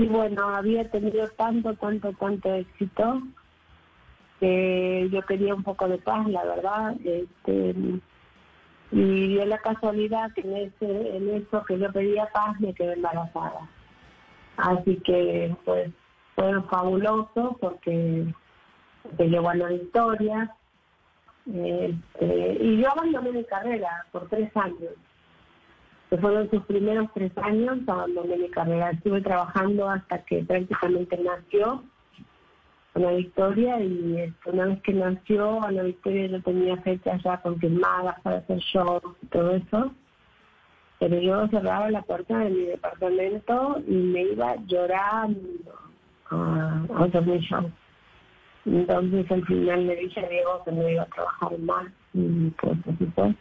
Y bueno, había tenido tanto, tanto, tanto éxito que yo quería un poco de paz, la verdad. Este, y dio la casualidad que en, ese, en eso que yo pedía paz me quedé embarazada. Así que pues fue fabuloso porque te llevó a la victoria. Este, y yo abandoné mi carrera por tres años. Que fueron sus primeros tres años, abandoné mi carrera. Estuve trabajando hasta que prácticamente nació Ana Victoria. Y este, una vez que nació Ana Victoria yo tenía fechas ya confirmadas para hacer shows y todo eso. Pero yo cerraba la puerta de mi departamento y me iba llorando a, a otro show. Entonces al final le dije a Diego que no iba a trabajar más. Y pues así fue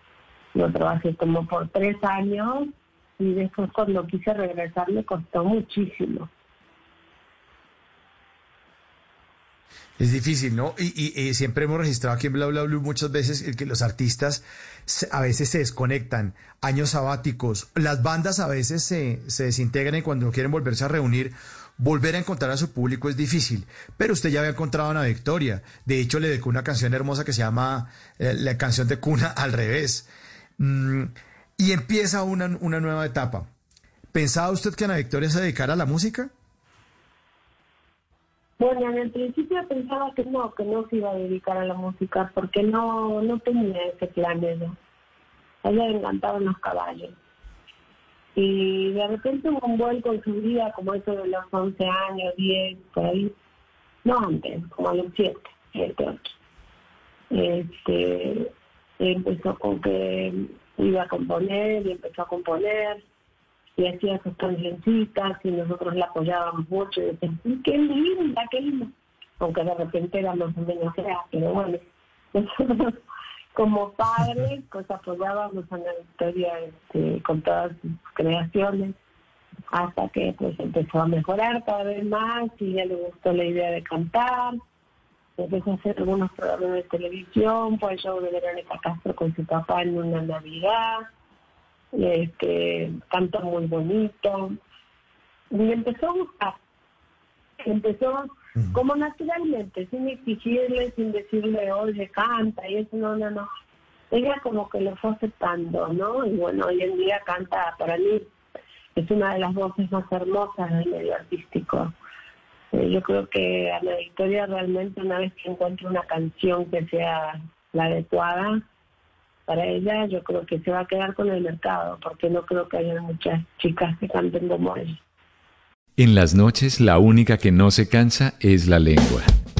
yo trabajé como por tres años y después cuando quise regresar me costó muchísimo Es difícil, ¿no? Y, siempre hemos registrado aquí en Bla Bla Blue muchas veces que los artistas a veces se desconectan, años sabáticos, las bandas a veces se, se desintegran y cuando quieren volverse a reunir, volver a encontrar a su público es difícil. Pero usted ya había encontrado una victoria. De hecho, le dedicó una canción hermosa que se llama eh, La canción de cuna al revés. Mm, y empieza una, una nueva etapa. ¿Pensaba usted que Ana Victoria se dedicara a la música? Bueno, en el principio pensaba que no, que no se iba a dedicar a la música, porque no, no tenía ese plan ella. A ella le encantaban los caballos. Y de repente hubo un vuelco en su vida, como eso de los 11 años, 10, por ahí. No antes, como a los 7, 7, 8. Este, empezó con que iba a componer y empezó a componer y hacía sus cancioncitas y nosotros la apoyábamos mucho y decíamos, qué linda, qué linda. Aunque de repente o menos fea, pero bueno, nosotros como padres pues apoyábamos a la Victoria este, con todas sus creaciones hasta que pues empezó a mejorar cada vez más y ya le gustó la idea de cantar empezó a hacer algunos programas de televisión fue el show de Verónica Castro con su papá en una Navidad este, canta muy bonito. Y empezó a gustar. Empezó como naturalmente, sin exigirle, sin decirle, oye, canta, y eso, no, no, no. Ella como que lo fue aceptando, ¿no? Y bueno, hoy en día canta, para mí, es una de las voces más hermosas del medio artístico. Eh, yo creo que a la Victoria realmente una vez que encuentre una canción que sea la adecuada, para ella yo creo que se va a quedar con el mercado, porque no creo que haya muchas chicas que canten como ella. En las noches la única que no se cansa es la lengua.